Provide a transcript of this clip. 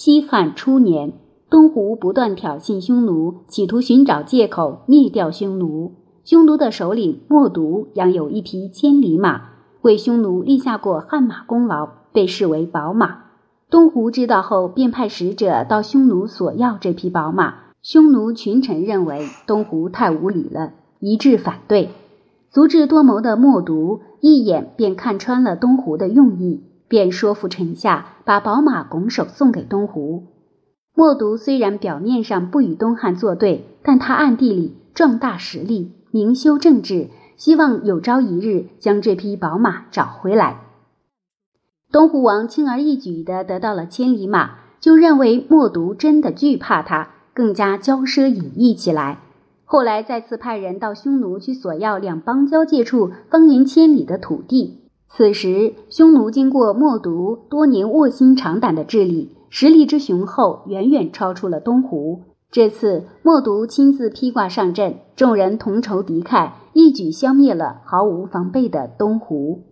西汉初年，东湖不断挑衅匈奴，企图寻找借口灭掉匈奴。匈奴的首领冒毒养有一匹千里马，为匈奴立下过汗马功劳，被视为宝马。东湖知道后，便派使者到匈奴索要这匹宝马。匈奴群臣认为东湖太无礼了，一致反对。足智多谋的冒毒一眼便看穿了东湖的用意，便说服臣下把宝马拱手送给东湖。冒毒虽然表面上不与东汉作对，但他暗地里壮大实力。明修政治，希望有朝一日将这匹宝马找回来。东湖王轻而易举地得到了千里马，就认为默毒真的惧怕他，更加骄奢隐逸起来。后来再次派人到匈奴去索要两邦交界处方圆千里的土地。此时，匈奴经过默毒多年卧薪尝胆的治理，实力之雄厚，远远超出了东湖。这次默毒亲自披挂上阵，众人同仇敌忾，一举消灭了毫无防备的东湖。